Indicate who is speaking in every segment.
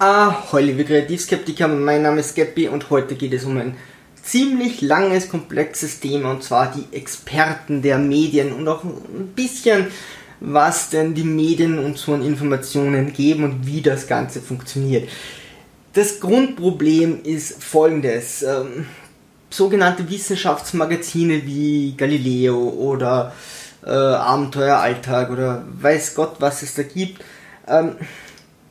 Speaker 1: Ah, hallo liebe Kreativskeptiker, mein Name ist Geppi und heute geht es um ein ziemlich langes, komplexes Thema und zwar die Experten der Medien und auch ein bisschen, was denn die Medien uns so an Informationen geben und wie das Ganze funktioniert. Das Grundproblem ist folgendes. Ähm, sogenannte Wissenschaftsmagazine wie Galileo oder äh, Abenteueralltag oder weiß Gott, was es da gibt, ähm,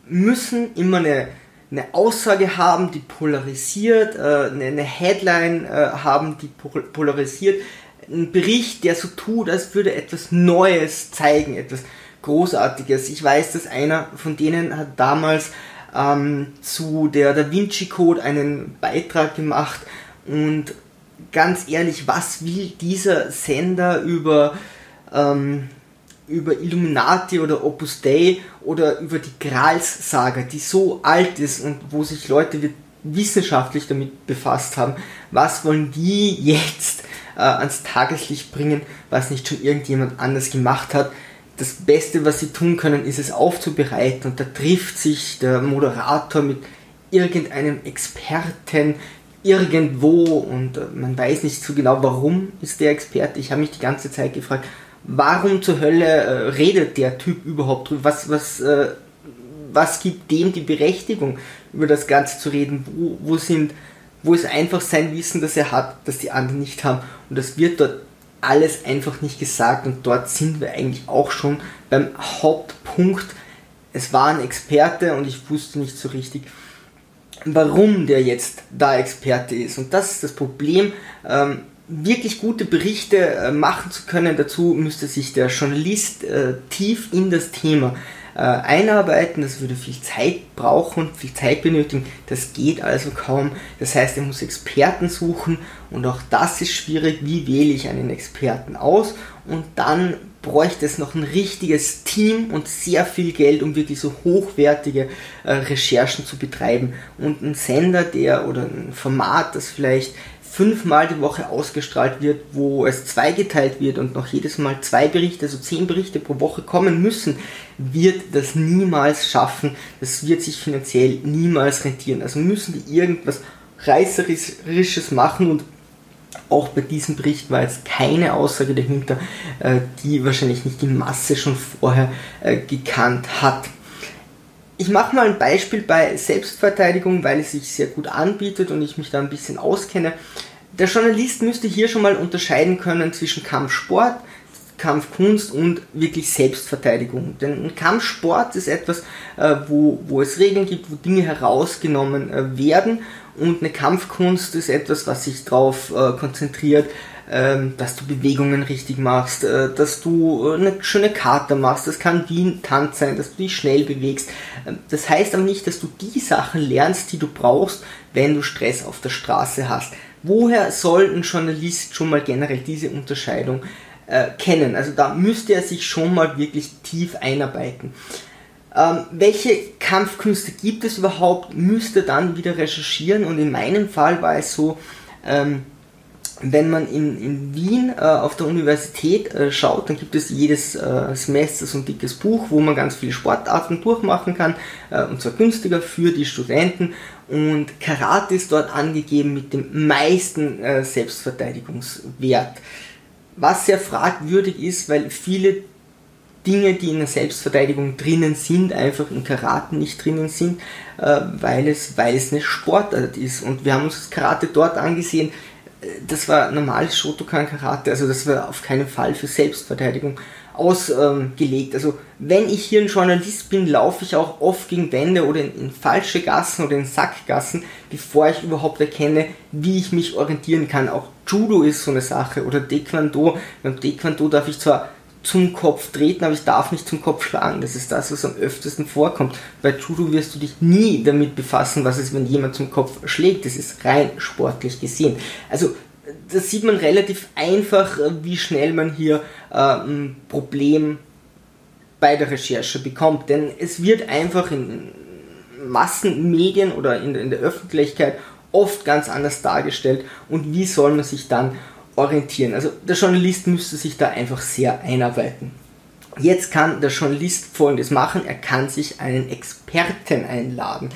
Speaker 1: müssen immer eine, eine Aussage haben, die polarisiert, äh, eine, Headline äh, haben, die polarisiert, ein Bericht, der so tut, als würde etwas Neues zeigen, etwas Großartiges. Ich weiß, dass einer von denen hat damals ähm, zu der Da Vinci Code einen Beitrag gemacht und ganz ehrlich, was will dieser Sender über ähm, über Illuminati oder Opus Dei oder über die Grals-Saga, die so alt ist und wo sich Leute wissenschaftlich damit befasst haben, was wollen die jetzt äh, ans Tageslicht bringen, was nicht schon irgendjemand anders gemacht hat. Das Beste, was sie tun können, ist es aufzubereiten und da trifft sich der Moderator mit irgendeinem Experten irgendwo und äh, man weiß nicht so genau, warum ist der Experte. Ich habe mich die ganze Zeit gefragt, warum zur Hölle äh, redet der Typ überhaupt drüber? Was, was, äh, was gibt dem die Berechtigung, über das Ganze zu reden? Wo, wo, sind, wo ist einfach sein Wissen, das er hat, das die anderen nicht haben? Und das wird dort alles einfach nicht gesagt und dort sind wir eigentlich auch schon beim Hauptpunkt. Es war ein Experte und ich wusste nicht so richtig, warum der jetzt da Experte ist. Und das ist das Problem. Ähm, wirklich gute Berichte äh, machen zu können, dazu müsste sich der Journalist äh, tief in das Thema äh, einarbeiten. Das würde viel Zeit brauchen, viel Zeit benötigen. Das geht also kaum. Das heißt, er muss Experten suchen und auch das ist schwierig. Wie wähle ich einen Experten aus? Und dann bräuchte es noch ein richtiges Team und sehr viel Geld, um wirklich so hochwertige äh, Recherchen zu betreiben. Und ein Sender, der oder ein Format, das vielleicht fünfmal die Woche ausgestrahlt wird, wo es zweigeteilt wird und noch jedes Mal zwei Berichte, also zehn Berichte pro Woche kommen müssen, wird das niemals schaffen. Das wird sich finanziell niemals rentieren. Also müssen die irgendwas Reißerisches machen und auch bei diesem Bericht war jetzt keine Aussage dahinter, äh, die wahrscheinlich nicht die Masse schon vorher äh, gekannt hat. Ich mache mal ein Beispiel bei Selbstverteidigung, weil es sich sehr gut anbietet und ich mich da ein bisschen auskenne. Der Journalist müsste hier schon mal unterscheiden können zwischen Kampfsport, Kampfkunst und wirklich Selbstverteidigung. Denn ein Kampfsport ist etwas, äh, wo, wo es Regeln gibt, wo Dinge herausgenommen äh, werden und eine Kampfkunst ist etwas, was sich darauf äh, konzentriert, ähm, dass du Bewegungen richtig machst, dass du eine schöne Karte machst. Das kann wie ein Tanz sein, dass du dich schnell bewegst. Ähm, das heißt aber nicht, dass du die Sachen lernst, die du brauchst, wenn du Stress auf der Straße hast. Woher soll ein Journalist schon mal generell diese Unterscheidung äh, kennen? Also da müsste er sich schon mal wirklich tief einarbeiten. Ähm, welche Kampfkünste gibt es überhaupt? Müsste dann wieder recherchieren und in meinem Fall war es so, ähm, wenn man in, in Wien äh, auf der Universität äh, schaut, dann gibt es jedes äh, Semester so ein dickes Buch, wo man ganz viele Sportarten durchmachen kann, äh, und zwar günstiger für die Studenten. Und Karate ist dort angegeben mit dem meisten äh, Selbstverteidigungswert. Was sehr fragwürdig ist, weil viele Dinge, die in der Selbstverteidigung drinnen sind, einfach in Karate nicht drinnen sind, äh, weil, es, weil es eine Sportart ist. Und wir haben uns das Karate dort angesehen, das war normales Shotokan Karate, also das war auf keinen Fall für Selbstverteidigung ausgelegt. also wenn ich hier ein Journalist bin, laufe ich auch oft gegen Wände oder in, in, falsche Gassen oder in Sackgassen, bevor ich überhaupt erkenne, wie ich mich orientieren kann. Auch Judo ist so eine Sache oder Taekwondo. Beim Taekwondo darf ich zwar zum Kopf treten, aber ich darf nicht zum Kopf schlagen. Das ist das, was am öftesten vorkommt. Bei Judo wirst du dich nie damit befassen, was es, wenn jemand zum Kopf schlägt. Das ist rein sportlich gesehen. Also da sieht man relativ einfach, äh, wie schnell man hier äh, ein Problem bei der Recherche bekommt. Denn es wird einfach in Massenmedien oder in, in der Öffentlichkeit oft ganz anders dargestellt. Und wie soll man sich dann orientieren. Also der Journalist müsste sich da einfach sehr einarbeiten. Jetzt kann der Journalist folgendes machen, er kann sich einen Experten einladen.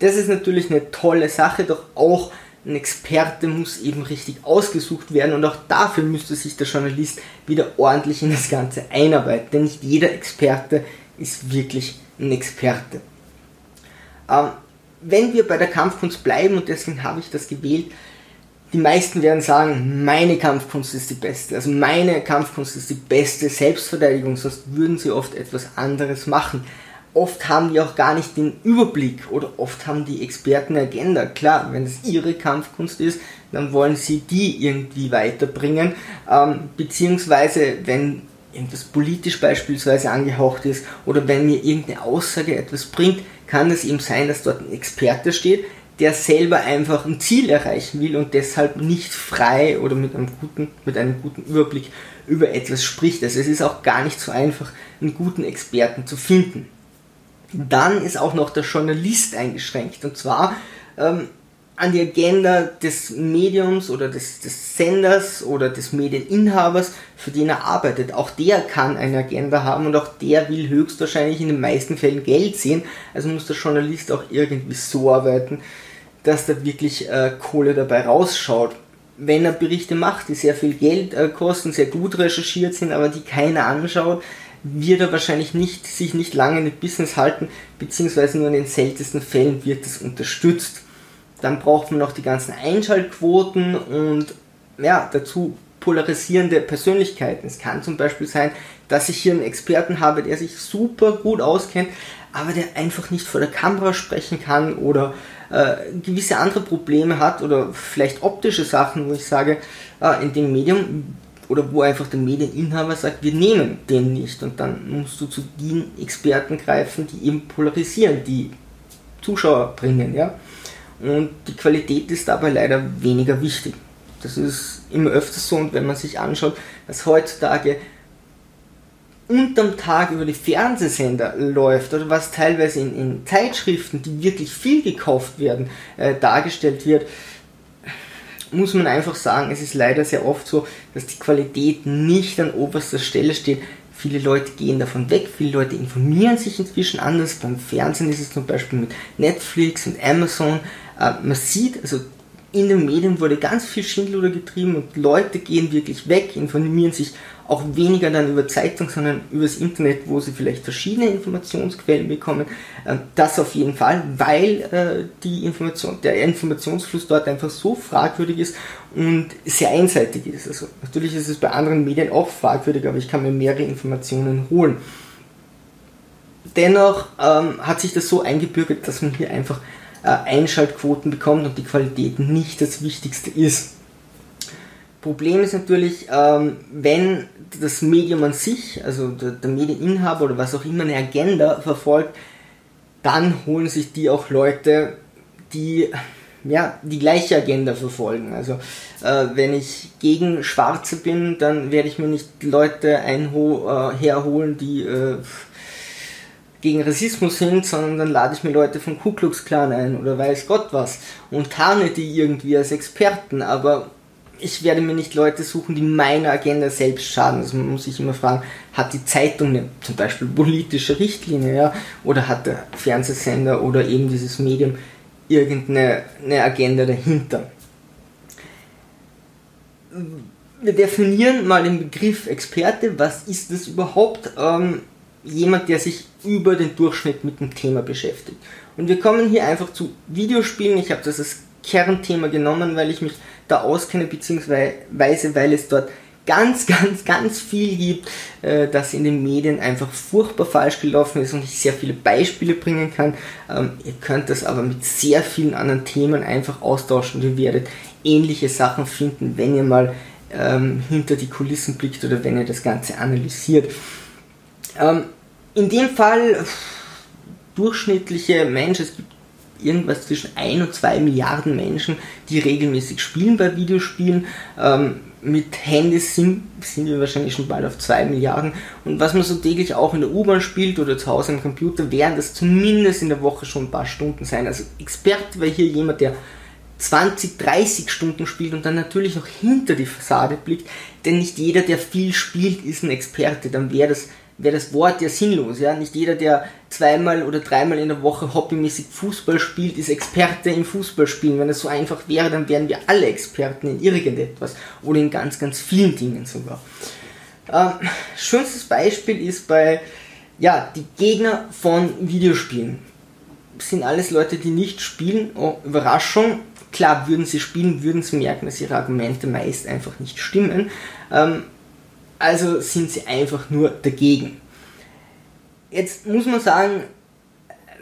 Speaker 1: Das ist natürlich eine tolle Sache, doch auch ein Experte muss eben richtig ausgesucht werden und auch dafür müsste sich der Journalist wieder ordentlich in das Ganze einarbeiten, denn nicht jeder Experte ist wirklich ein Experte. Ähm, wenn wir bei der Kampfkunst bleiben, und deswegen habe ich das gewählt, die meisten werden sagen, meine Kampfkunst ist die beste. Also meine Kampfkunst ist die beste Selbstverteidigung, sonst würden sie oft etwas anderes machen. Oft haben die auch gar nicht den Überblick oder oft haben die Experten eine Agenda. Klar, wenn es ihre Kampfkunst ist, dann wollen sie die irgendwie weiterbringen. Ähm, beziehungsweise, wenn irgendwas politisch beispielsweise angehaucht ist oder wenn mir irgendeine Aussage etwas bringt, kann es eben sein, dass dort ein Experte steht, der selber einfach ein Ziel erreichen will und deshalb nicht frei oder mit einem guten, mit einem guten Überblick über etwas spricht. Also es ist auch gar nicht so einfach, einen guten Experten zu finden. Dann ist auch noch der Journalist eingeschränkt und zwar ähm, an die Agenda des Mediums oder des, des Senders oder des Medieninhabers, für den er arbeitet. Auch der kann eine Agenda haben und auch der will höchstwahrscheinlich in den meisten Fällen Geld sehen. Also muss der Journalist auch irgendwie so arbeiten, dass da wirklich äh, Kohle dabei rausschaut. Wenn er Berichte macht, die sehr viel Geld äh, kosten, sehr gut recherchiert sind, aber die keiner anschaut, wird er wahrscheinlich nicht, sich nicht lange in dem Business halten, beziehungsweise nur in den seltensten Fällen wird es unterstützt. Dann braucht man noch die ganzen Einschaltquoten und ja, dazu polarisierende Persönlichkeiten. Es kann zum Beispiel sein, dass ich hier einen Experten habe, der sich super gut auskennt, aber der einfach nicht vor der Kamera sprechen kann oder äh, gewisse andere Probleme hat oder vielleicht optische Sachen, wo ich sage, äh, in dem Medium oder wo einfach der Medieninhaber sagt, wir nehmen den nicht und dann musst du zu den Experten greifen, die eben polarisieren, die Zuschauer bringen, ja. Und die Qualität ist dabei leider weniger wichtig. Das ist immer öfters so und wenn man sich anschaut, dass heutzutage unterm Tag über die Fernsehsender läuft oder was teilweise in, in Zeitschriften, die wirklich viel gekauft werden, äh, dargestellt wird, muss man einfach sagen, es ist leider sehr oft so, dass die Qualität nicht an oberster Stelle steht. Viele Leute gehen davon weg, viele Leute informieren sich inzwischen anders. Beim Fernsehen ist es zum Beispiel mit Netflix und Amazon. Äh, man sieht, also in den Medien wurde ganz viel Schindluder getrieben und Leute gehen wirklich weg, informieren sich auch weniger dann über Zeitung, sondern übers Internet, wo sie vielleicht verschiedene Informationsquellen bekommen. Ähm, das auf jeden Fall, weil äh, die Information, der Informationsfluss dort einfach so fragwürdig ist und sehr einseitig ist. Also natürlich ist es bei anderen Medien auch fragwürdig, aber ich kann mir mehrere Informationen holen. Dennoch ähm, hat sich das so eingebürgert, dass man hier einfach äh, Einschaltquoten bekommt und die Qualität nicht das Wichtigste ist. Problem ist natürlich, ähm, wenn das Medium an sich, also der, der Medieninhaber oder was auch immer eine Agenda verfolgt, dann holen sich die auch Leute, die ja, die gleiche Agenda verfolgen. Also äh, wenn ich gegen Schwarze bin, dann werde ich mir nicht Leute einho äh, herholen, die äh, gegen Rassismus sind, sondern dann lade ich mir Leute vom Ku Klux Klan ein oder weiß Gott was und tarne die irgendwie als Experten, aber ich werde mir nicht Leute suchen, die meiner Agenda selbst schaden. Also man muss sich immer fragen, hat die Zeitung eine, zum Beispiel politische Richtlinie, ja, oder hat der Fernsehsender oder eben dieses Medium irgendeine eine Agenda dahinter? Wir definieren mal den Begriff Experte. Was ist das überhaupt? Ähm, jemand, der sich über den Durchschnitt mit dem Thema beschäftigt. Und wir kommen hier einfach zu Videospielen. Ich habe das als Kernthema genommen, weil ich mich da auskenne, beziehungsweise weil es dort ganz, ganz, ganz viel gibt, äh, das in den Medien einfach furchtbar falsch gelaufen ist und ich sehr viele Beispiele bringen kann. Ähm, ihr könnt das aber mit sehr vielen anderen Themen einfach austauschen und ihr werdet ähnliche Sachen finden, wenn ihr mal ähm, hinter die Kulissen blickt oder wenn ihr das Ganze analysiert. Ähm, in dem Fall durchschnittliche Menschen, es gibt irgendwas zwischen 1 und 2 Milliarden Menschen, die regelmäßig spielen bei Videospielen. Ähm, mit Handys sind, sind wir wahrscheinlich schon bald auf 2 Milliarden. Und was man so täglich auch in der U-Bahn spielt oder zu Hause am Computer, werden das zumindest in der Woche schon ein paar Stunden sein. Also Experte wäre hier jemand, der 20, 30 Stunden spielt und dann natürlich noch hinter die Fassade blickt. Denn nicht jeder, der viel spielt, ist ein Experte. Dann wäre das wäre das Wort ja sinnlos. Ja? Nicht jeder, der zweimal oder dreimal in der Woche hobbymäßig Fußball spielt, ist Experte im Fußballspielen. Wenn das so einfach wäre, dann wären wir alle Experten in irgendetwas oder in ganz, ganz vielen Dingen sogar. Ähm, schönstes Beispiel ist bei ja, die Gegner von Videospielen. Sind alles Leute, die nicht spielen. Oh, Überraschung. Klar, würden sie spielen, würden sie merken, dass ihre Argumente meist einfach nicht stimmen. Ähm, also sind sie einfach nur dagegen. Jetzt muss man sagen,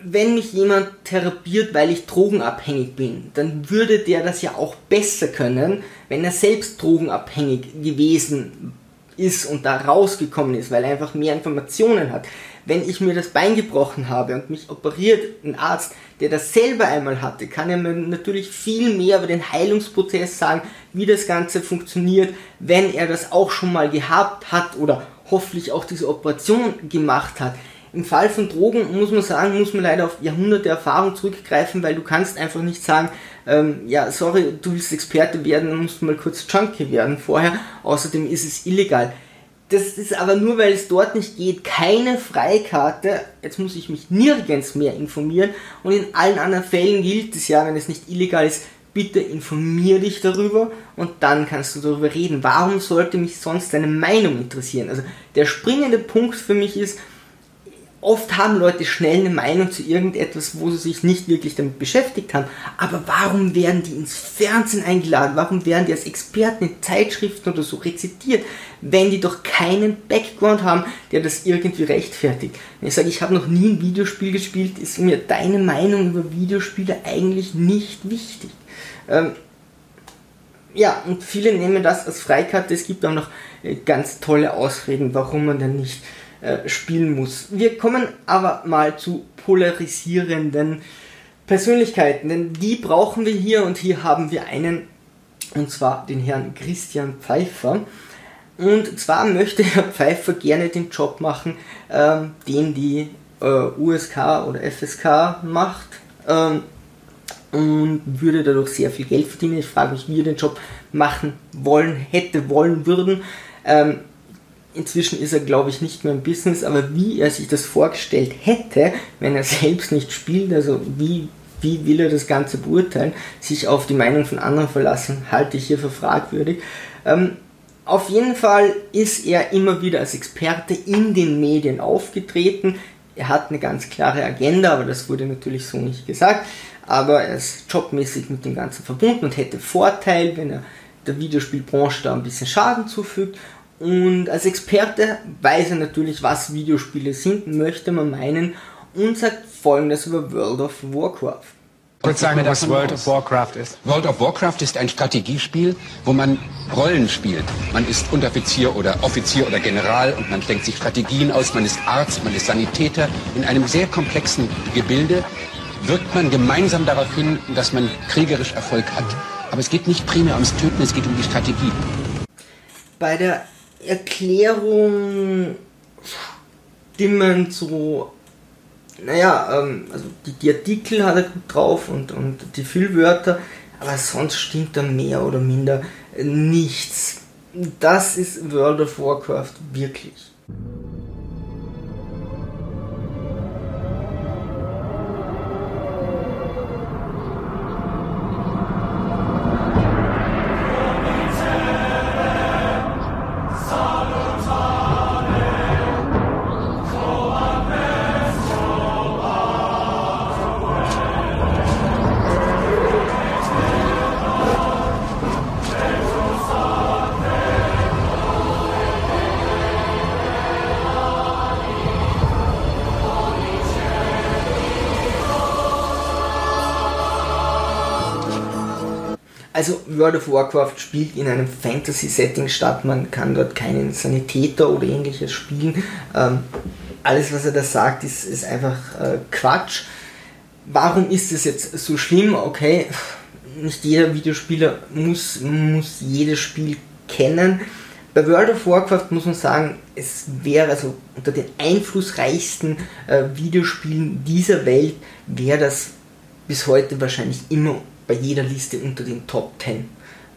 Speaker 1: wenn mich jemand therapiert, weil ich drogenabhängig bin, dann würde der das ja auch besser können, wenn er selbst drogenabhängig gewesen ist und da rausgekommen ist, weil er einfach mehr Informationen hat. Wenn ich mir das Bein gebrochen habe und mich operiert ein Arzt, der das selber einmal hatte, kann er mir natürlich viel mehr über den Heilungsprozess sagen, wie das Ganze funktioniert, wenn er das auch schon mal gehabt hat oder hoffentlich auch diese Operation gemacht hat. Im Fall von Drogen muss man sagen, muss man leider auf Jahrhunderte Erfahrung zurückgreifen, weil du kannst einfach nicht sagen, ähm, ja, sorry, du willst Experte werden, dann musst du mal kurz Junkie werden vorher. Außerdem ist es illegal. Das ist aber nur, weil es dort nicht geht, keine Freikarte. Jetzt muss ich mich nirgends mehr informieren. Und in allen anderen Fällen gilt es ja, wenn es nicht illegal ist, bitte informier dich darüber und dann kannst du darüber reden. Warum sollte mich sonst deine Meinung interessieren? Also der springende Punkt für mich ist, Oft haben Leute schnell eine Meinung zu irgendetwas, wo sie sich nicht wirklich damit beschäftigt haben. Aber warum werden die ins Fernsehen eingeladen? Warum werden die als Experten in Zeitschriften oder so rezitiert, wenn die doch keinen Background haben, der das irgendwie rechtfertigt? Wenn ich sage, ich habe noch nie ein Videospiel gespielt, ist mir deine Meinung über Videospiele eigentlich nicht wichtig. Ähm, ja, und viele nehmen das als Freikarte. Es gibt auch noch äh, ganz tolle Ausreden, warum man denn nicht äh, spielen muss. Wir kommen aber mal zu polarisierenden Persönlichkeiten, denn die brauchen wir hier und hier haben wir einen, und zwar den Herrn Christian Pfeiffer. Und zwar möchte Herr Pfeiffer gerne den Job machen, ähm, den die äh, USK oder FSK macht. Ähm, und würde dadurch sehr viel Geld verdienen. Ich frage mich, wie er den Job machen wollen, hätte wollen würden. Ähm, Inzwischen ist er, glaube ich, nicht mehr im Business, aber wie er sich das vorgestellt hätte, wenn er selbst nicht spielt, also wie, wie will er das Ganze beurteilen, sich auf die Meinung von anderen verlassen, halte ich hier für fragwürdig. Ähm, auf jeden Fall ist er immer wieder als Experte in den Medien aufgetreten. Er hat eine ganz klare Agenda, aber das wurde natürlich so nicht gesagt. Aber er ist jobmäßig mit dem Ganzen verbunden und hätte Vorteil, wenn er der Videospielbranche da ein bisschen Schaden zufügt. Und als Experte weiß er natürlich, was Videospiele sind, möchte man meinen, und sagt folgendes über World of Warcraft.
Speaker 2: Kurz sagen, was World of Warcraft ist. World of Warcraft ist ein Strategiespiel, wo man Rollen spielt. Man ist Unteroffizier oder Offizier oder General und man denkt sich Strategien aus. Man ist Arzt, man ist Sanitäter. In einem sehr komplexen Gebilde wirkt man gemeinsam darauf hin, dass man kriegerisch Erfolg hat. Aber es geht nicht primär ums Töten, es geht um die Strategie.
Speaker 1: Bei der Erklärung stimmen so, naja, ähm, also die, die, Artikel hat er gut drauf und, und die Füllwörter, aber sonst stimmt da mehr oder minder nichts. Das ist World of Warcraft wirklich. Also World of Warcraft spielt in einem Fantasy-Setting statt, man kann dort keinen Sanitäter oder ähnliches spielen. Ähm, alles, was er da sagt, ist, ist einfach äh, Quatsch. Warum ist es jetzt so schlimm? Okay, nicht jeder Videospieler muss, muss jedes Spiel kennen. Bei World of Warcraft muss man sagen, es wäre also unter den einflussreichsten äh, Videospielen dieser Welt, wäre das bis heute wahrscheinlich immer bei jeder Liste unter den Top 10.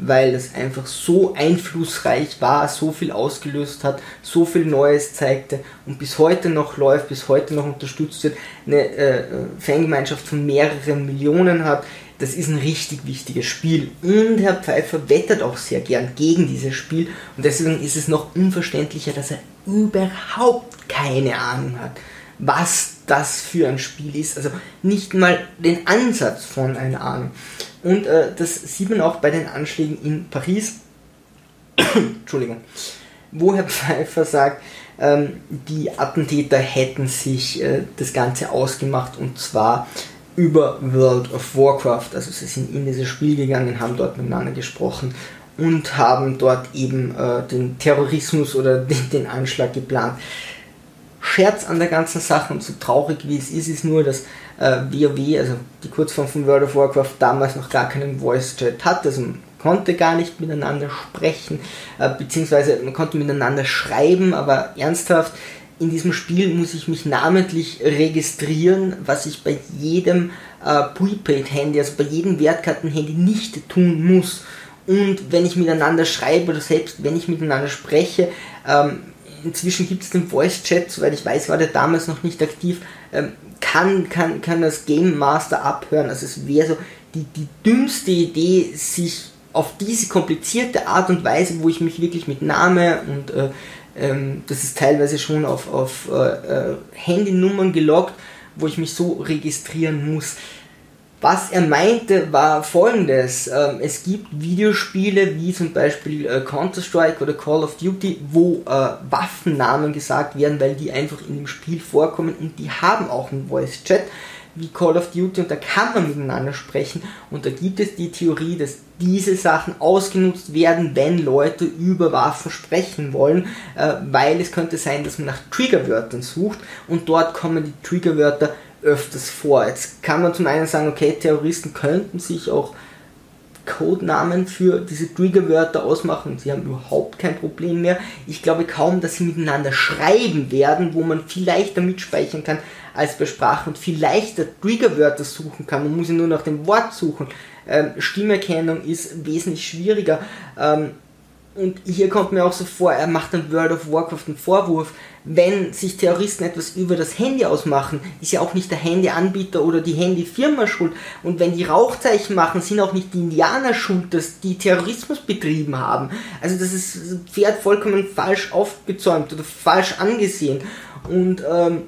Speaker 1: weil es einfach so einflussreich war, so viel ausgelöst hat, so viel Neues zeigte und bis heute noch läuft, bis heute noch unterstützt wird, eine äh, Fangemeinschaft von mehreren Millionen hat. Das ist ein richtig wichtiges Spiel. Und Herr Pfeiffer wettert auch sehr gern gegen dieses Spiel. Und deswegen ist es noch unverständlicher, dass er überhaupt keine Ahnung hat, was das für ein Spiel ist. Also nicht mal den Ansatz von einer Ahnung. Und äh, das sieht man auch bei den Anschlägen in Paris. Entschuldigung. Wo Herr Pfeiffer sagt, ähm, die Attentäter hätten sich äh, das Ganze ausgemacht und zwar über World of Warcraft. Also sie sind in dieses Spiel gegangen, haben dort miteinander gesprochen und haben dort eben äh, den Terrorismus oder den, den Anschlag geplant. Scherz an der ganzen Sache und so traurig wie es ist, ist nur, dass äh, WoW, also die Kurzform von World of Warcraft, damals noch gar keinen Voice Chat hatte, also man konnte gar nicht miteinander sprechen, äh, beziehungsweise man konnte miteinander schreiben, aber ernsthaft, in diesem Spiel muss ich mich namentlich registrieren, was ich bei jedem äh, Prepaid-Handy, also bei jedem Wertkarten-Handy nicht tun muss. Und wenn ich miteinander schreibe oder selbst wenn ich miteinander spreche, ähm, inzwischen gibt es den Voice Chat, soweit ich weiß, war der damals noch nicht aktiv, ähm, kann, kann, kann das Game Master abhören. Also es wäre so die, die dümmste Idee, sich auf diese komplizierte Art und Weise, wo ich mich wirklich mit Name und äh, ähm, das ist teilweise schon auf, auf äh, äh, Handynummern gelockt, wo ich mich so registrieren muss. Was er meinte, war folgendes. Ähm, es gibt Videospiele wie zum Beispiel äh, Counter-Strike oder Call of Duty, wo äh, Waffennamen gesagt werden, weil die einfach in dem Spiel vorkommen und die haben auch einen Voice-Chat wie Call of Duty und da kann man miteinander sprechen und da gibt es die Theorie, dass diese Sachen ausgenutzt werden, wenn Leute über Waffen sprechen wollen, äh, weil es könnte sein, dass man nach Triggerwörtern sucht und dort kommen die Triggerwörter öfters vor. Jetzt kann man zum einen sagen, okay, Terroristen könnten sich auch Codenamen für diese Triggerwörter ausmachen. Sie haben überhaupt kein Problem mehr. Ich glaube kaum, dass sie miteinander schreiben werden, wo man viel leichter mitspeichern kann als bei Sprache und viel leichter Triggerwörter suchen kann. Man muss ja nur nach dem Wort suchen. Ähm, Stimmerkennung ist wesentlich schwieriger. Ähm, und hier kommt mir auch so vor, er macht dann World of Warcraft einen Vorwurf, wenn sich Terroristen etwas über das Handy ausmachen, ist ja auch nicht der Handyanbieter oder die Handyfirma schuld. Und wenn die Rauchzeichen machen, sind auch nicht die Indianer schuld, dass die Terrorismus betrieben haben. Also das ist Pferd vollkommen falsch aufgezäumt oder falsch angesehen. Und ähm,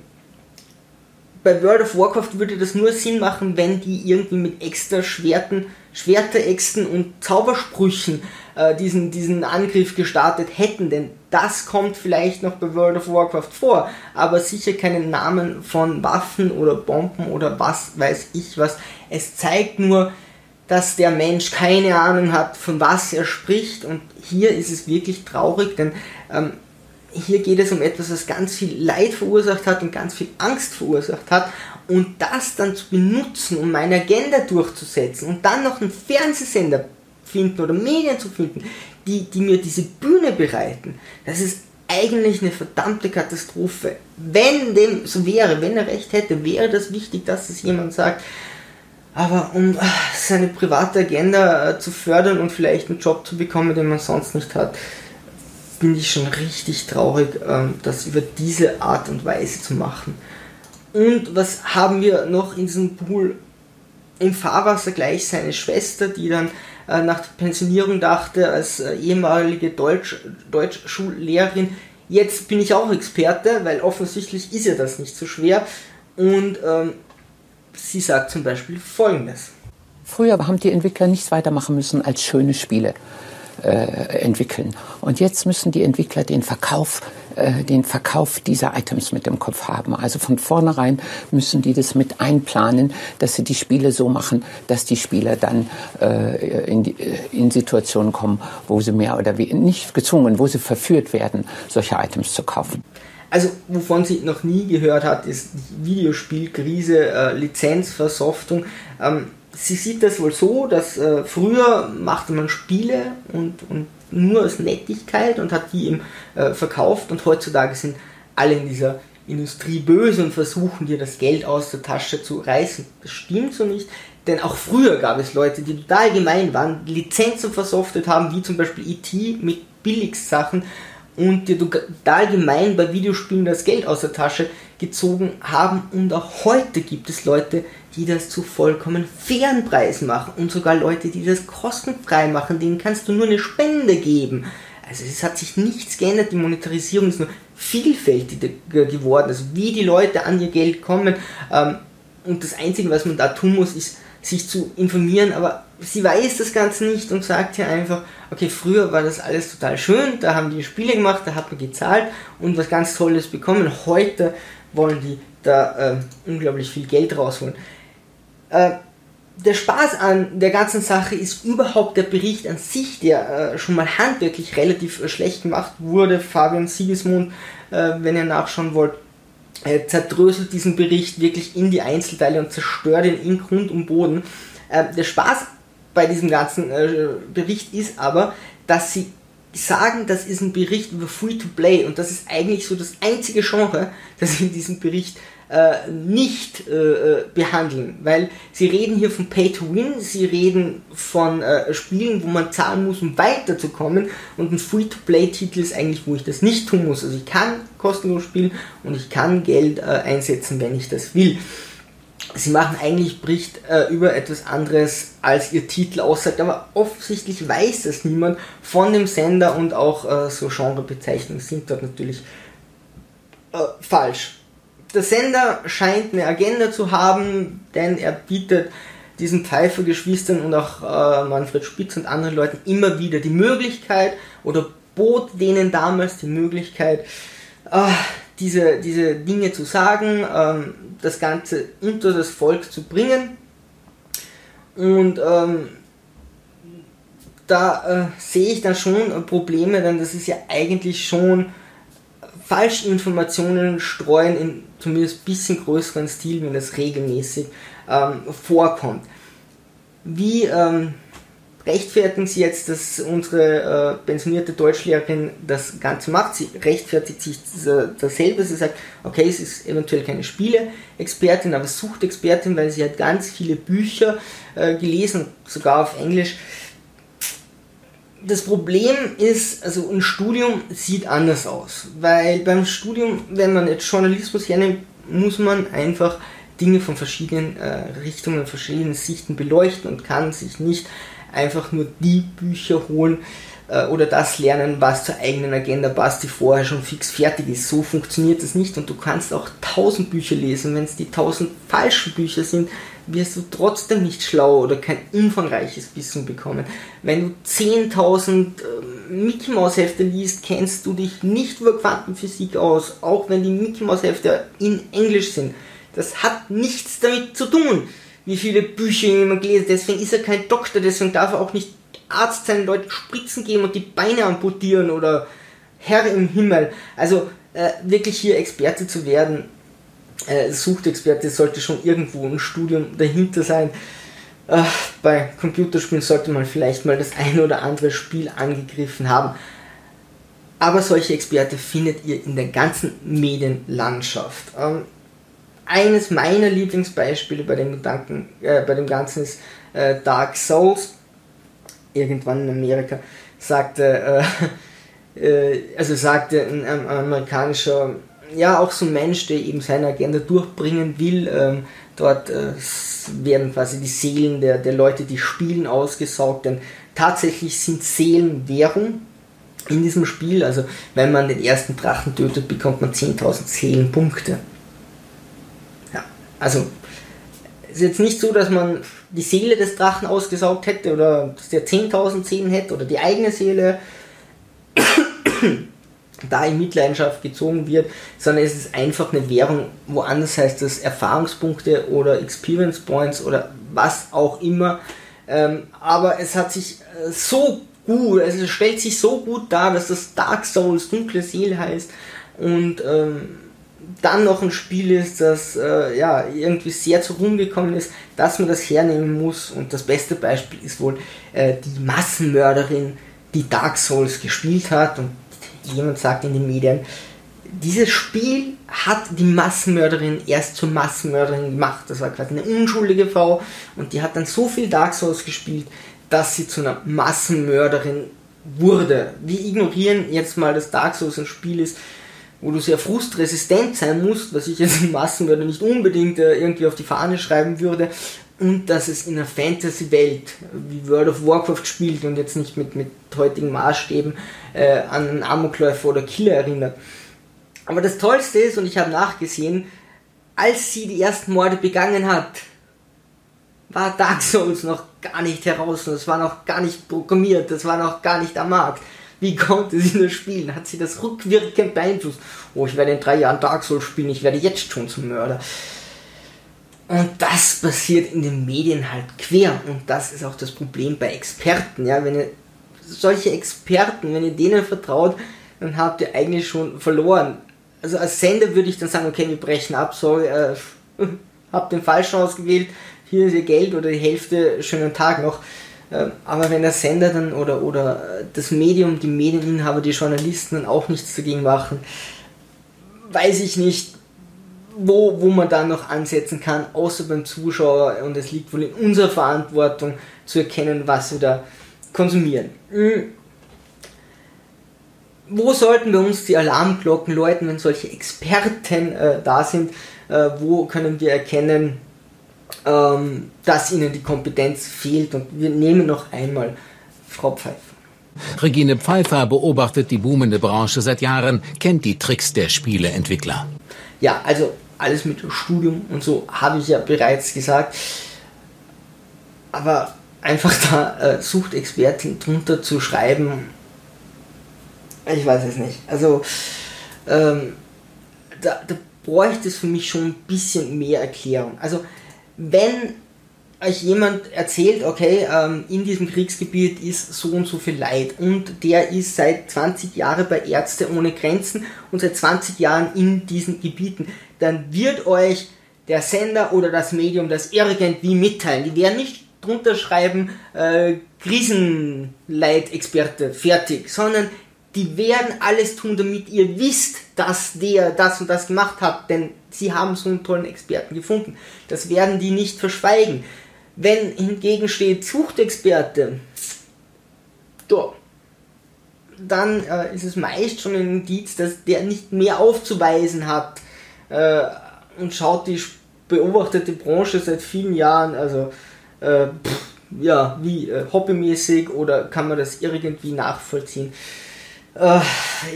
Speaker 1: bei World of Warcraft würde das nur Sinn machen, wenn die irgendwie mit extra Schwerten, Schwerteräxten und Zaubersprüchen äh, diesen, diesen Angriff gestartet hätten, denn das kommt vielleicht noch bei World of Warcraft vor, aber sicher keinen Namen von Waffen oder Bomben oder was weiß ich was. Es zeigt nur, dass der Mensch keine Ahnung hat, von was er spricht und hier ist es wirklich traurig, denn ähm, hier geht es um etwas, was ganz viel Leid verursacht hat und ganz viel Angst verursacht hat. Und das dann zu benutzen, um meine Agenda durchzusetzen und dann noch einen Fernsehsender finden oder Medien zu finden, die, die mir diese Bühne bereiten, das ist eigentlich eine verdammte Katastrophe. Wenn dem so wäre, wenn er recht hätte, wäre das wichtig, dass es jemand sagt. Aber um äh, seine private Agenda äh, zu fördern und vielleicht einen Job zu bekommen, den man sonst nicht hat, bin ich schon richtig traurig, ähm, das über diese Art und Weise zu machen. Und was haben wir noch in diesem Pool? Im Fahrwasser gleich seine Schwester, die dann äh, nach der Pensionierung dachte, als äh, ehemalige Deutsch, Deutschschullehrerin, jetzt bin ich auch Experte, weil offensichtlich ist ja das nicht so schwer. Und ähm, sie sagt zum Beispiel folgendes.
Speaker 3: Früher haben die Entwickler nichts weitermachen müssen als schöne Spiele äh, entwickeln. Und jetzt müssen die Entwickler den Verkauf, äh, den Verkauf dieser Items mit im Kopf haben. Also von vornherein müssen die das mit einplanen, dass sie die Spiele so machen, dass die Spieler dann äh, in, die, äh, in Situationen kommen, wo sie mehr oder weniger nicht gezwungen, wo sie verführt werden, solche Items zu kaufen.
Speaker 1: Also, wovon sie noch nie gehört hat, ist die Videospielkrise, äh, Lizenzversoftung. Ähm, sie sieht das wohl so, dass äh, früher machte man Spiele und, und nur aus Nettigkeit und hat die eben äh, verkauft und heutzutage sind alle in dieser Industrie böse und versuchen dir das Geld aus der Tasche zu reißen. Das stimmt so nicht. Denn auch früher gab es Leute, die total gemein waren, Lizenzen versoftet haben, wie zum Beispiel E.T. mit Billigsachen und die total gemein bei Videospielen das Geld aus der Tasche gezogen haben. Und auch heute gibt es Leute, die das zu vollkommen fairen Preisen machen und sogar Leute, die das kostenfrei machen, denen kannst du nur eine Spende geben. Also es hat sich nichts geändert, die Monetarisierung ist nur vielfältiger geworden, also wie die Leute an ihr Geld kommen. Ähm, und das Einzige, was man da tun muss, ist sich zu informieren, aber sie weiß das Ganze nicht und sagt ja einfach, okay, früher war das alles total schön, da haben die Spiele gemacht, da hat man gezahlt und was ganz Tolles bekommen. Heute wollen die da äh, unglaublich viel Geld rausholen. Äh, der Spaß an der ganzen Sache ist überhaupt der Bericht an sich, der äh, schon mal handwerklich relativ äh, schlecht gemacht wurde. Fabian Siegesmund, äh, wenn ihr nachschauen wollt, zerdröselt diesen Bericht wirklich in die Einzelteile und zerstört ihn in Grund und Boden. Äh, der Spaß bei diesem ganzen äh, Bericht ist aber, dass sie sagen, das ist ein Bericht über Free-to-Play und das ist eigentlich so das einzige Genre, das sie in diesem Bericht äh, nicht äh, äh, behandeln, weil sie reden hier von Pay to Win, sie reden von äh, Spielen, wo man zahlen muss, um weiterzukommen und ein Free-to-Play-Titel ist eigentlich, wo ich das nicht tun muss. Also ich kann kostenlos spielen und ich kann Geld äh, einsetzen, wenn ich das will. Sie machen eigentlich Bericht äh, über etwas anderes, als ihr Titel aussagt, aber offensichtlich weiß das niemand von dem Sender und auch so Genrebezeichnungen sind dort natürlich falsch. Der Sender scheint eine Agenda zu haben, denn er bietet diesen Pfeiffer-Geschwistern und auch äh, Manfred Spitz und anderen Leuten immer wieder die Möglichkeit oder bot denen damals die Möglichkeit, äh, diese, diese Dinge zu sagen, äh, das Ganze unter das Volk zu bringen. Und ähm, da äh, sehe ich dann schon Probleme, denn das ist ja eigentlich schon Falschinformationen streuen in zumindest ein bisschen größeren Stil, wenn das regelmäßig ähm, vorkommt. Wie ähm, rechtfertigen Sie jetzt, dass unsere äh, pensionierte Deutschlehrerin das Ganze macht? Sie rechtfertigt sich dasselbe. Sie sagt, okay, es ist eventuell keine Spiele-Expertin, aber Suchtexpertin, weil sie hat ganz viele Bücher äh, gelesen, sogar auf Englisch das Problem ist, also ein Studium sieht anders aus, weil beim Studium, wenn man jetzt Journalismus hernimmt, muss man einfach Dinge von verschiedenen äh, Richtungen, verschiedenen Sichten beleuchten und kann sich nicht einfach nur die Bücher holen äh, oder das lernen, was zur eigenen Agenda passt, die vorher schon fix fertig ist. So funktioniert das nicht und du kannst auch tausend Bücher lesen, wenn es die tausend falschen Bücher sind, wirst du trotzdem nicht schlau oder kein umfangreiches Wissen bekommen. Wenn du 10.000 äh, Mickey Mouse Hefte liest, kennst du dich nicht über Quantenphysik aus, auch wenn die Mickey Mouse Hefte in Englisch sind. Das hat nichts damit zu tun, wie viele Bücher jemand gelesen Deswegen ist er kein Doktor, deswegen darf er auch nicht Arzt sein, Leuten Spritzen geben und die Beine amputieren oder Herr im Himmel. Also äh, wirklich hier Experte zu werden, äh, Suchtexperte sollte schon irgendwo ein Studium dahinter sein. Äh, bei Computerspielen sollte man vielleicht mal das eine oder andere Spiel angegriffen haben. Aber solche Experte findet ihr in der ganzen Medienlandschaft. Ähm, eines meiner Lieblingsbeispiele bei dem Gedanken, äh, bei dem Ganzen ist äh, Dark Souls. Irgendwann in Amerika sagte, äh, äh, also sagte ein, ein amerikanischer ja auch so ein Mensch, der eben seine Agenda durchbringen will. Ähm, dort äh, werden quasi die Seelen der, der Leute, die spielen, ausgesaugt, denn tatsächlich sind Seelen Währung in diesem Spiel. Also wenn man den ersten Drachen tötet, bekommt man 10.000 Seelenpunkte. Also es ist jetzt nicht so, dass man die Seele des Drachen ausgesaugt hätte oder dass der 10.000 Seelen hätte oder die eigene Seele da in Mitleidenschaft gezogen wird, sondern es ist einfach eine Währung, woanders heißt das Erfahrungspunkte oder Experience Points oder was auch immer. Ähm, aber es hat sich äh, so gut, also es stellt sich so gut dar, dass das Dark Souls dunkle Seele heißt und ähm, dann noch ein Spiel ist, das äh, ja irgendwie sehr zu Ruhm gekommen ist, dass man das hernehmen muss. Und das beste Beispiel ist wohl äh, die Massenmörderin, die Dark Souls gespielt hat und jemand sagt in den Medien, dieses Spiel hat die Massenmörderin erst zur Massenmörderin gemacht. Das war quasi eine unschuldige Frau und die hat dann so viel Dark Souls gespielt, dass sie zu einer Massenmörderin wurde. Wir ignorieren jetzt mal, dass Dark Souls ein Spiel ist, wo du sehr frustresistent sein musst, was ich jetzt in Massenmörder nicht unbedingt äh, irgendwie auf die Fahne schreiben würde, und dass es in einer Fantasy-Welt wie World of Warcraft spielt und jetzt nicht mit, mit heutigen Maßstäben äh, an Amokläufer oder Killer erinnert. Aber das Tollste ist, und ich habe nachgesehen, als sie die ersten Morde begangen hat, war Dark Souls noch gar nicht heraus und es war noch gar nicht programmiert, das war noch gar nicht am Markt. Wie konnte sie das spielen? Hat sie das rückwirkend beeinflusst? Oh, ich werde in drei Jahren Dark Souls spielen, ich werde jetzt schon zum Mörder. Und das passiert in den Medien halt quer. Und das ist auch das Problem bei Experten. Ja, wenn ihr solche Experten, wenn ihr denen vertraut, dann habt ihr eigentlich schon verloren. Also als Sender würde ich dann sagen, okay, wir brechen ab, sorry, äh, habt den falschen ausgewählt, hier ist ihr Geld oder die Hälfte, schönen Tag noch. Ähm, aber wenn der Sender dann oder, oder das Medium, die Medieninhaber, die Journalisten dann auch nichts dagegen machen, weiß ich nicht, wo, wo man da noch ansetzen kann, außer beim Zuschauer. Und es liegt wohl in unserer Verantwortung zu erkennen, was wir da konsumieren. Mhm. Wo sollten wir uns die Alarmglocken läuten, wenn solche Experten äh, da sind? Äh, wo können wir erkennen, ähm, dass ihnen die Kompetenz fehlt? Und wir nehmen noch einmal Frau Pfeiffer.
Speaker 4: Regine Pfeiffer beobachtet die boomende Branche seit Jahren, kennt die Tricks der Spieleentwickler.
Speaker 1: Ja, also alles mit Studium und so habe ich ja bereits gesagt. Aber einfach da äh, Suchtexpertin drunter zu schreiben, ich weiß es nicht. Also ähm, da, da bräuchte es für mich schon ein bisschen mehr Erklärung. Also wenn euch jemand erzählt, okay, ähm, in diesem Kriegsgebiet ist so und so viel Leid und der ist seit 20 Jahren bei Ärzte ohne Grenzen und seit 20 Jahren in diesen Gebieten, dann wird euch der Sender oder das Medium das irgendwie mitteilen. Die werden nicht drunter schreiben, äh, Krisenleitexperte, fertig, sondern die werden alles tun, damit ihr wisst, dass der das und das gemacht hat, denn sie haben so einen tollen Experten gefunden. Das werden die nicht verschweigen. Wenn hingegen steht Suchtexperte, so, dann äh, ist es meist schon ein Indiz, dass der nicht mehr aufzuweisen hat äh, und schaut die beobachtete Branche seit vielen Jahren, also äh, pff, ja, wie äh, hobbymäßig oder kann man das irgendwie nachvollziehen? Äh,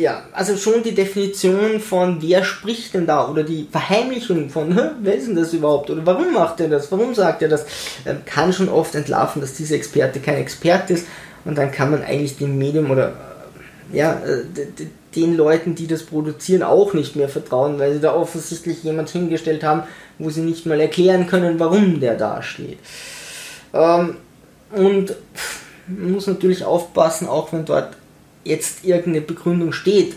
Speaker 1: ja, also schon die Definition von wer spricht denn da oder die Verheimlichung von wer ist denn das überhaupt oder warum macht er das, warum sagt er das, äh, kann schon oft entlarven, dass dieser Experte kein Experte ist und dann kann man eigentlich dem Medium oder äh, ja, äh, den Leuten, die das produzieren, auch nicht mehr vertrauen, weil sie da offensichtlich jemand hingestellt haben, wo sie nicht mal erklären können, warum der da steht. Ähm, und man muss natürlich aufpassen, auch wenn dort jetzt irgendeine Begründung steht,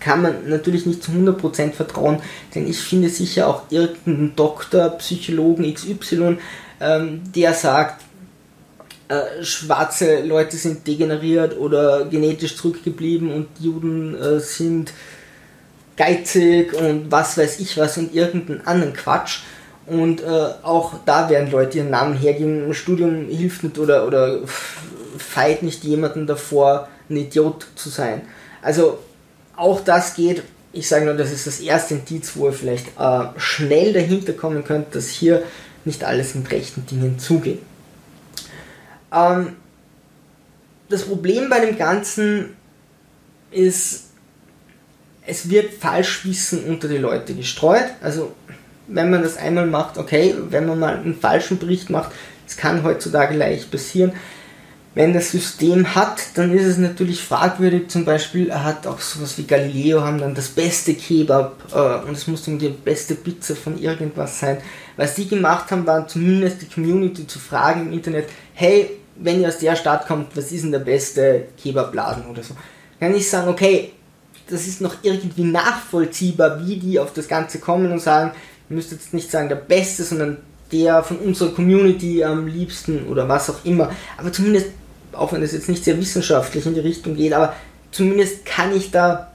Speaker 1: kann man natürlich nicht zu 100% vertrauen, denn ich finde sicher auch irgendeinen Doktor, Psychologen XY, ähm, der sagt, äh, schwarze Leute sind degeneriert oder genetisch zurückgeblieben und Juden äh, sind geizig und was weiß ich was und irgendeinen anderen Quatsch. Und äh, auch da werden Leute ihren Namen hergeben. Studium hilft nicht oder, oder feit nicht jemanden davor, ein Idiot zu sein. Also auch das geht. Ich sage nur, das ist das erste Indiz, wo ihr vielleicht äh, schnell dahinter kommen könnt, dass hier nicht alles mit rechten Dingen zugeht. Ähm, das Problem bei dem Ganzen ist, es wird Falschwissen unter die Leute gestreut. Also wenn man das einmal macht, okay, wenn man mal einen falschen Bericht macht, das kann heutzutage leicht passieren, wenn das System hat, dann ist es natürlich fragwürdig. Zum Beispiel, hat auch sowas wie Galileo, haben dann das beste Kebab äh, und es muss dann die beste Pizza von irgendwas sein. Was die gemacht haben, war zumindest die Community zu fragen im Internet, hey, wenn ihr aus der Stadt kommt, was ist denn der beste Kebabladen oder so? Kann ich sagen, okay, das ist noch irgendwie nachvollziehbar, wie die auf das Ganze kommen und sagen, ihr müsst jetzt nicht sagen der beste, sondern der von unserer Community am liebsten oder was auch immer. Aber zumindest auch wenn das jetzt nicht sehr wissenschaftlich in die Richtung geht, aber zumindest kann ich da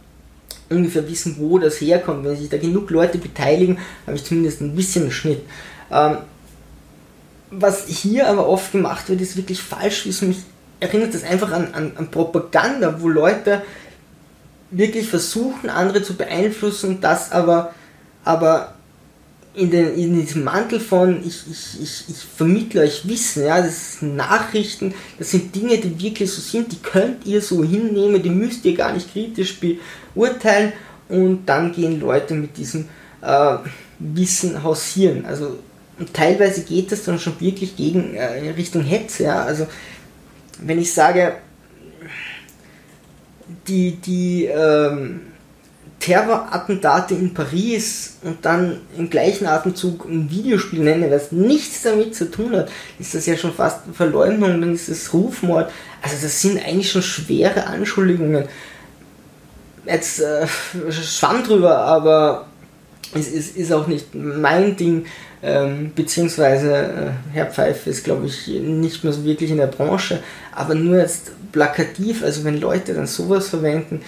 Speaker 1: ungefähr wissen, wo das herkommt. Wenn sich da genug Leute beteiligen, habe ich zumindest ein bisschen einen Schnitt. Ähm, was hier aber oft gemacht wird, ist wirklich falsch. Ist mich erinnert das einfach an, an, an Propaganda, wo Leute wirklich versuchen, andere zu beeinflussen das aber, aber in, den, in diesem Mantel von ich, ich, ich, ich vermittle euch Wissen, ja, das sind Nachrichten, das sind Dinge, die wirklich so sind, die könnt ihr so hinnehmen, die müsst ihr gar nicht kritisch beurteilen und dann gehen Leute mit diesem äh, Wissen hausieren. Also teilweise geht das dann schon wirklich gegen äh, Richtung Hetze, ja, also wenn ich sage, die, die ähm, Terrorattentate in Paris und dann im gleichen Atemzug ein Videospiel nenne, das nichts damit zu tun hat, ist das ja schon fast Verleumdung, dann ist es Rufmord. Also das sind eigentlich schon schwere Anschuldigungen. Jetzt äh, schwamm drüber, aber es ist, ist auch nicht mein Ding, ähm, beziehungsweise äh, Herr Pfeiffer ist, glaube ich, nicht mehr so wirklich in der Branche, aber nur jetzt plakativ, also wenn Leute dann sowas verwenden,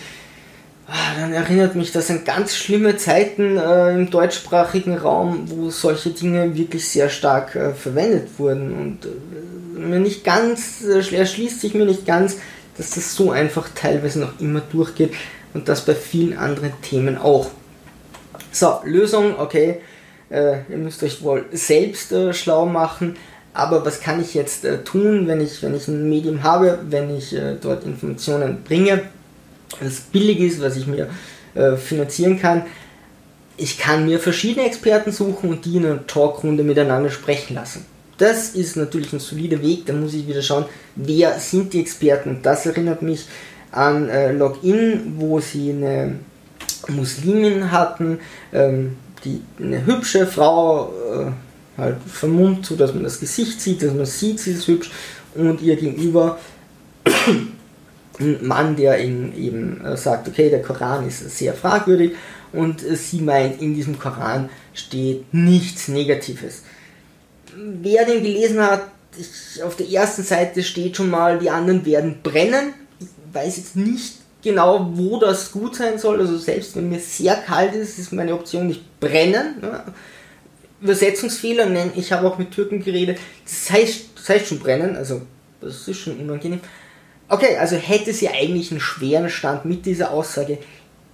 Speaker 1: dann erinnert mich das an ganz schlimme Zeiten äh, im deutschsprachigen Raum, wo solche Dinge wirklich sehr stark äh, verwendet wurden und äh, mir nicht ganz, äh, erschließt sich mir nicht ganz, dass das so einfach teilweise noch immer durchgeht und das bei vielen anderen Themen auch. So, Lösung, okay, äh, ihr müsst euch wohl selbst äh, schlau machen. Aber was kann ich jetzt tun, wenn ich, wenn ich ein Medium habe, wenn ich dort Informationen bringe, das billig ist, was ich mir äh, finanzieren kann? Ich kann mir verschiedene Experten suchen und die in einer Talkrunde miteinander sprechen lassen. Das ist natürlich ein solider Weg, da muss ich wieder schauen, wer sind die Experten. Das erinnert mich an äh, Login, wo sie eine Muslimin hatten, ähm, die eine hübsche Frau äh, halt vermummt, so dass man das Gesicht sieht, dass man sieht, sie ist hübsch und ihr gegenüber ein Mann, der ihnen eben äh, sagt, okay, der Koran ist sehr fragwürdig und äh, sie meint, in diesem Koran steht nichts Negatives. Wer den gelesen hat, ich, auf der ersten Seite steht schon mal, die anderen werden brennen. Ich weiß jetzt nicht genau, wo das gut sein soll. Also selbst wenn mir sehr kalt ist, ist meine Option nicht brennen. Ja. Übersetzungsfehler, nein, ich habe auch mit Türken geredet. Das heißt, das heißt schon brennen, also das ist schon unangenehm. Okay, also hätte sie eigentlich einen schweren Stand mit dieser Aussage.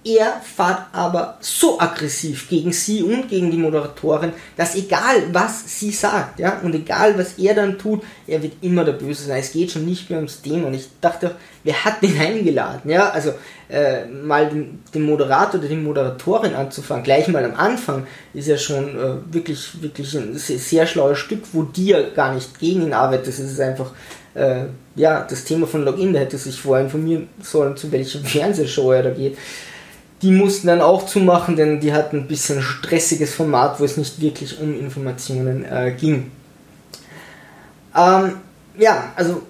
Speaker 1: Er fährt aber so aggressiv gegen sie und gegen die Moderatorin, dass egal was sie sagt, ja, und egal was er dann tut, er wird immer der Böse sein. Es geht schon nicht mehr ums Thema. Und ich dachte, wer hat den eingeladen? Ja, also äh, mal den, den, Moderator oder die Moderatorin anzufangen, gleich mal am Anfang, ist ja schon äh, wirklich, wirklich ein sehr, sehr schlaues Stück, wo dir gar nicht gegen ihn arbeitet. Es ist einfach äh, ja, das Thema von Login, da hätte sich vorher informieren sollen, zu welcher Fernsehshow er da geht. Die mussten dann auch zumachen, denn die hatten ein bisschen stressiges Format, wo es nicht wirklich um Informationen äh, ging. Ähm, ja, also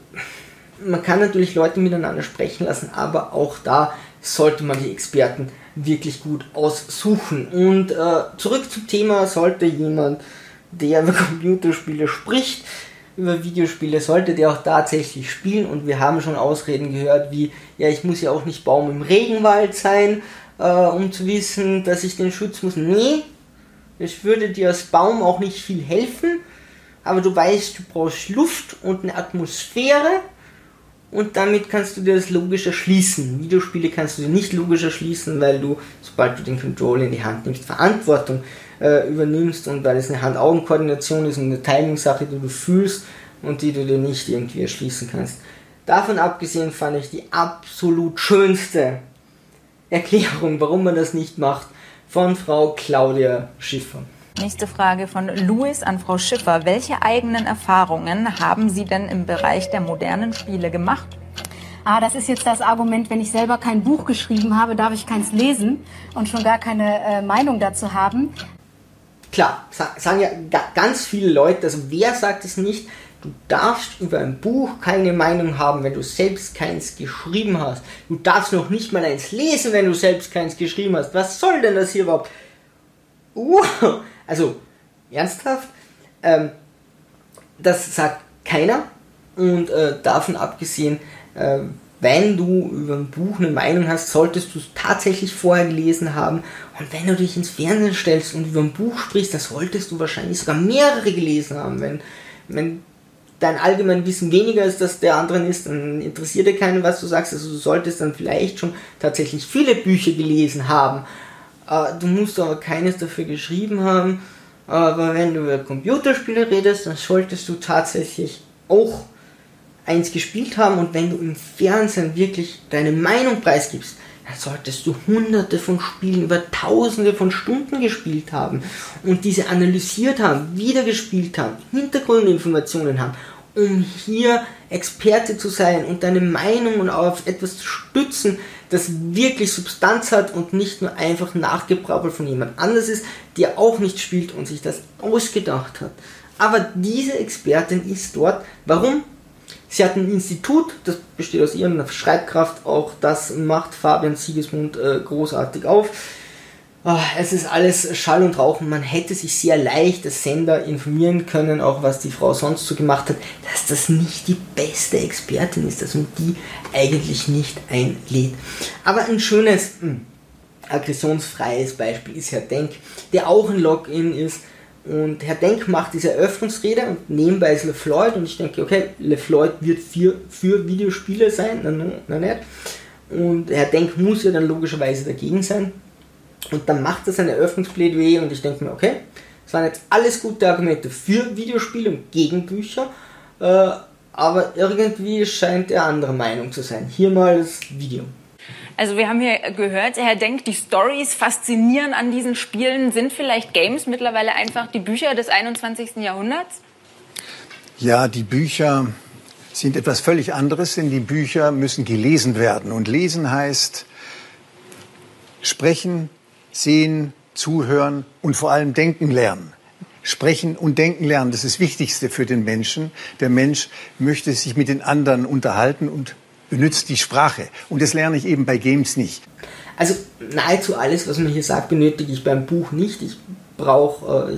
Speaker 1: man kann natürlich Leute miteinander sprechen lassen, aber auch da sollte man die Experten wirklich gut aussuchen. Und äh, zurück zum Thema, sollte jemand, der über Computerspiele spricht, über Videospiele, sollte der auch tatsächlich spielen. Und wir haben schon Ausreden gehört wie, ja, ich muss ja auch nicht Baum im Regenwald sein äh, um zu wissen, dass ich den Schutz muss. Nee, es würde dir als Baum auch nicht viel helfen, aber du weißt, du brauchst Luft und eine Atmosphäre und damit kannst du dir das logisch erschließen. Videospiele kannst du dir nicht logisch erschließen, weil du, sobald du den Controller in die Hand nimmst, Verantwortung äh, übernimmst und weil es eine Hand-Augen-Koordination ist und eine Timing-Sache, die du fühlst und die du dir nicht irgendwie erschließen kannst. Davon abgesehen fand ich die absolut schönste Erklärung, warum man das nicht macht, von Frau Claudia Schiffer.
Speaker 5: Nächste Frage von Louis an Frau Schiffer. Welche eigenen Erfahrungen haben Sie denn im Bereich der modernen Spiele gemacht?
Speaker 6: Ah, das ist jetzt das Argument, wenn ich selber kein Buch geschrieben habe, darf ich keins lesen und schon gar keine äh, Meinung dazu haben.
Speaker 1: Klar, sagen ja ganz viele Leute, also wer sagt es nicht, Du darfst über ein Buch keine Meinung haben, wenn du selbst keins geschrieben hast. Du darfst noch nicht mal eins lesen, wenn du selbst keins geschrieben hast. Was soll denn das hier überhaupt? Uh, also, ernsthaft? Ähm, das sagt keiner. Und äh, davon abgesehen, äh, wenn du über ein Buch eine Meinung hast, solltest du es tatsächlich vorher gelesen haben. Und wenn du dich ins Fernsehen stellst und über ein Buch sprichst, dann solltest du wahrscheinlich sogar mehrere gelesen haben. Wenn, wenn dein allgemein Wissen weniger ist, dass der anderen ist, dann interessiert dir keinen, was du sagst. Also du solltest dann vielleicht schon tatsächlich viele Bücher gelesen haben. Äh, du musst aber keines dafür geschrieben haben. Aber wenn du über Computerspiele redest, dann solltest du tatsächlich auch eins gespielt haben und wenn du im Fernsehen wirklich deine Meinung preisgibst, dann solltest du hunderte von Spielen über tausende von Stunden gespielt haben und diese analysiert haben, wieder gespielt haben, Hintergrundinformationen haben, um hier Experte zu sein und deine Meinung auf etwas zu stützen, das wirklich Substanz hat und nicht nur einfach nachgebrabbelt von jemand anders ist, der auch nicht spielt und sich das ausgedacht hat. Aber diese Expertin ist dort. Warum? Sie hat ein Institut, das besteht aus ihrer Schreibkraft, auch das macht Fabian Siegesmund äh, großartig auf. Oh, es ist alles Schall und Rauch man hätte sich sehr leicht als Sender informieren können, auch was die Frau sonst so gemacht hat, dass das nicht die beste Expertin ist, dass man die eigentlich nicht einlädt. Aber ein schönes, mh, hm, aggressionsfreies Beispiel ist Herr Denk, der auch ein Login ist, und Herr Denk macht diese Eröffnungsrede und nebenbei ist LeFloid und ich denke, okay, LeFloid wird für, für Videospiele sein, na, na nicht. Und Herr Denk muss ja dann logischerweise dagegen sein. Und dann macht er seine Eröffnungsplädoyer und ich denke mir, okay, das waren jetzt alles gute Argumente für Videospiele und gegen Bücher, äh, aber irgendwie scheint er anderer Meinung zu sein. Hier mal das Video.
Speaker 5: Also wir haben hier gehört, Herr Denk, die Stories faszinieren an diesen Spielen. Sind vielleicht Games mittlerweile einfach die Bücher des 21. Jahrhunderts?
Speaker 7: Ja, die Bücher sind etwas völlig anderes, denn die Bücher müssen gelesen werden. Und lesen heißt sprechen, sehen, zuhören und vor allem denken lernen. Sprechen und denken lernen, das ist das Wichtigste für den Menschen. Der Mensch möchte sich mit den anderen unterhalten und benutzt die Sprache. Und das lerne ich eben bei Games nicht.
Speaker 1: Also nahezu alles, was man hier sagt, benötige ich beim Buch nicht. Ich brauche, äh,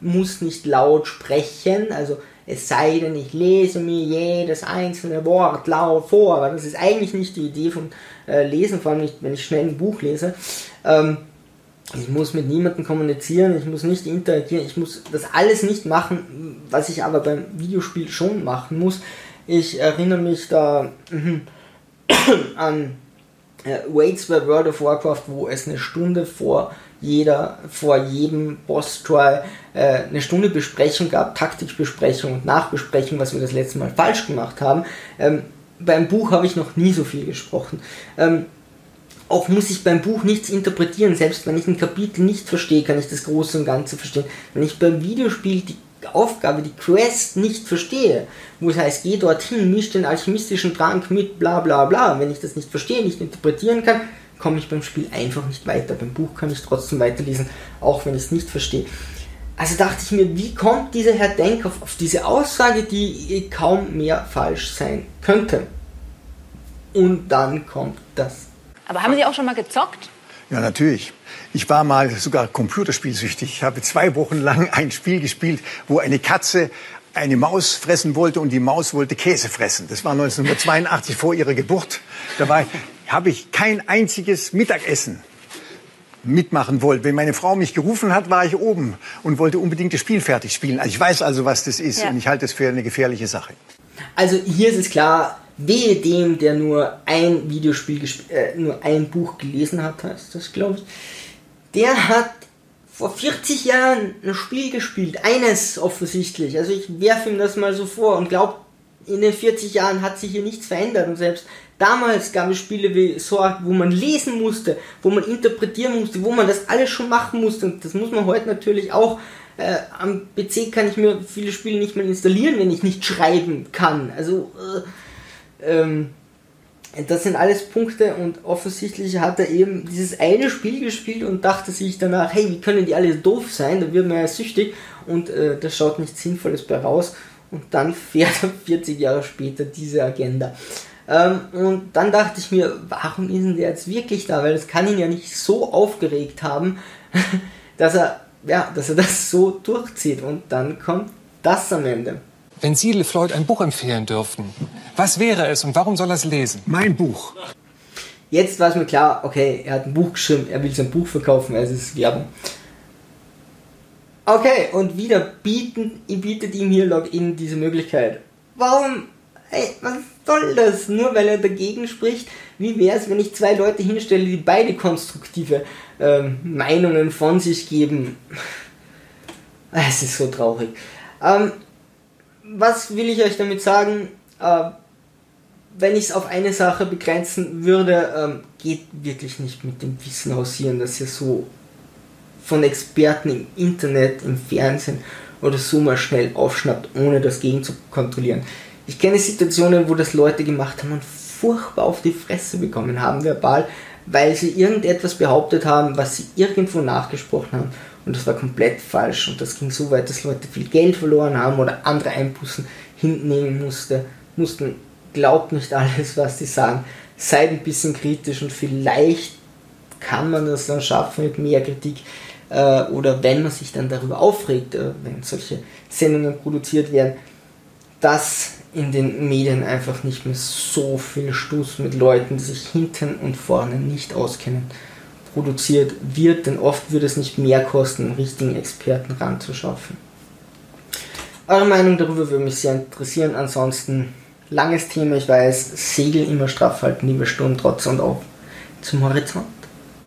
Speaker 1: muss nicht laut sprechen. Also es sei denn, ich lese mir jedes einzelne Wort laut vor. Aber das ist eigentlich nicht die Idee von äh, Lesen, vor allem nicht, wenn ich schnell ein Buch lese. Ähm, ich muss mit niemandem kommunizieren, ich muss nicht interagieren, ich muss das alles nicht machen, was ich aber beim Videospiel schon machen muss. Ich erinnere mich da mhm, an äh, Waits bei World of Warcraft, wo es eine Stunde vor jeder, vor jedem Boss-Try äh, eine Stunde Besprechung gab, Taktikbesprechung und Nachbesprechung, was wir das letzte Mal falsch gemacht haben. Ähm, beim Buch habe ich noch nie so viel gesprochen. Ähm, auch muss ich beim Buch nichts interpretieren, selbst wenn ich ein Kapitel nicht verstehe, kann ich das Große und Ganze verstehen. Wenn ich beim Videospiel die Aufgabe, die Quest nicht verstehe, wo es heißt, geh dorthin, misch den alchemistischen Trank mit, bla bla bla, wenn ich das nicht verstehe, nicht interpretieren kann, komme ich beim Spiel einfach nicht weiter. Beim Buch kann ich trotzdem weiterlesen, auch wenn ich es nicht verstehe. Also dachte ich mir, wie kommt dieser Herr Denk auf, auf diese Aussage, die kaum mehr falsch sein könnte? Und dann kommt das.
Speaker 5: Aber haben Sie auch schon mal gezockt?
Speaker 7: Ja, natürlich. Ich war mal sogar computerspielsüchtig. Ich habe zwei Wochen lang ein Spiel gespielt, wo eine Katze eine Maus fressen wollte und die Maus wollte Käse fressen. Das war 1982 vor ihrer Geburt. Dabei habe ich kein einziges Mittagessen mitmachen wollte. Wenn meine Frau mich gerufen hat, war ich oben und wollte unbedingt das Spiel fertig spielen. Also ich weiß also, was das ist ja. und ich halte es für eine gefährliche Sache.
Speaker 1: Also hier ist es klar, wehe dem, der nur ein Videospiel, äh, nur ein Buch gelesen hat, heißt das, glaube ich. Der hat vor 40 Jahren ein Spiel gespielt, eines offensichtlich. Also ich werfe ihm das mal so vor und glaube, in den 40 Jahren hat sich hier nichts verändert und selbst damals gab es Spiele wie Sword, wo man lesen musste, wo man interpretieren musste, wo man das alles schon machen musste und das muss man heute natürlich auch. Äh, am PC kann ich mir viele Spiele nicht mehr installieren, wenn ich nicht schreiben kann. Also äh, ähm, das sind alles Punkte und offensichtlich hat er eben dieses eine Spiel gespielt und dachte sich danach, hey, wie können die alle doof sein, da wird man ja süchtig und äh, da schaut nichts Sinnvolles bei raus und dann fährt er 40 Jahre später diese Agenda. Ähm, und dann dachte ich mir, warum ist denn der jetzt wirklich da, weil das kann ihn ja nicht so aufgeregt haben, dass er, ja, dass er das so durchzieht und dann kommt das am Ende.
Speaker 8: Wenn Sie LeFloid ein Buch empfehlen dürften, Was wäre es und warum soll er es lesen?
Speaker 7: Mein Buch.
Speaker 1: Jetzt war es mir klar, okay, er hat ein Buch geschrieben, er will sein Buch verkaufen, also es ist Werbung. Okay, und wieder bieten, bietet ihm hier Login diese Möglichkeit. Warum? Hey, was soll das? Nur weil er dagegen spricht? Wie wäre es, wenn ich zwei Leute hinstelle, die beide konstruktive ähm, Meinungen von sich geben? Es ist so traurig. Ähm, was will ich euch damit sagen? Äh, wenn ich es auf eine Sache begrenzen würde, ähm, geht wirklich nicht mit dem Wissen hausieren, dass ihr so von Experten im Internet, im Fernsehen oder so mal schnell aufschnappt, ohne das gegen zu kontrollieren. Ich kenne Situationen, wo das Leute gemacht haben und furchtbar auf die Fresse bekommen haben, verbal, weil sie irgendetwas behauptet haben, was sie irgendwo nachgesprochen haben. Und das war komplett falsch. Und das ging so weit, dass Leute viel Geld verloren haben oder andere Einbußen hinnehmen musste, mussten. Glaubt nicht alles, was sie sagen. Seid ein bisschen kritisch und vielleicht kann man das dann schaffen mit mehr Kritik. Äh, oder wenn man sich dann darüber aufregt, äh, wenn solche Sendungen produziert werden, dass in den Medien einfach nicht mehr so viel Stuss mit Leuten, die sich hinten und vorne nicht auskennen, produziert wird, denn oft würde es nicht mehr kosten, einen richtigen Experten ranzuschaffen. Eure Meinung darüber würde mich sehr interessieren. Ansonsten, langes Thema, ich weiß, Segel immer straff halten, liebe Sturmtrotze und auch zum Horizont.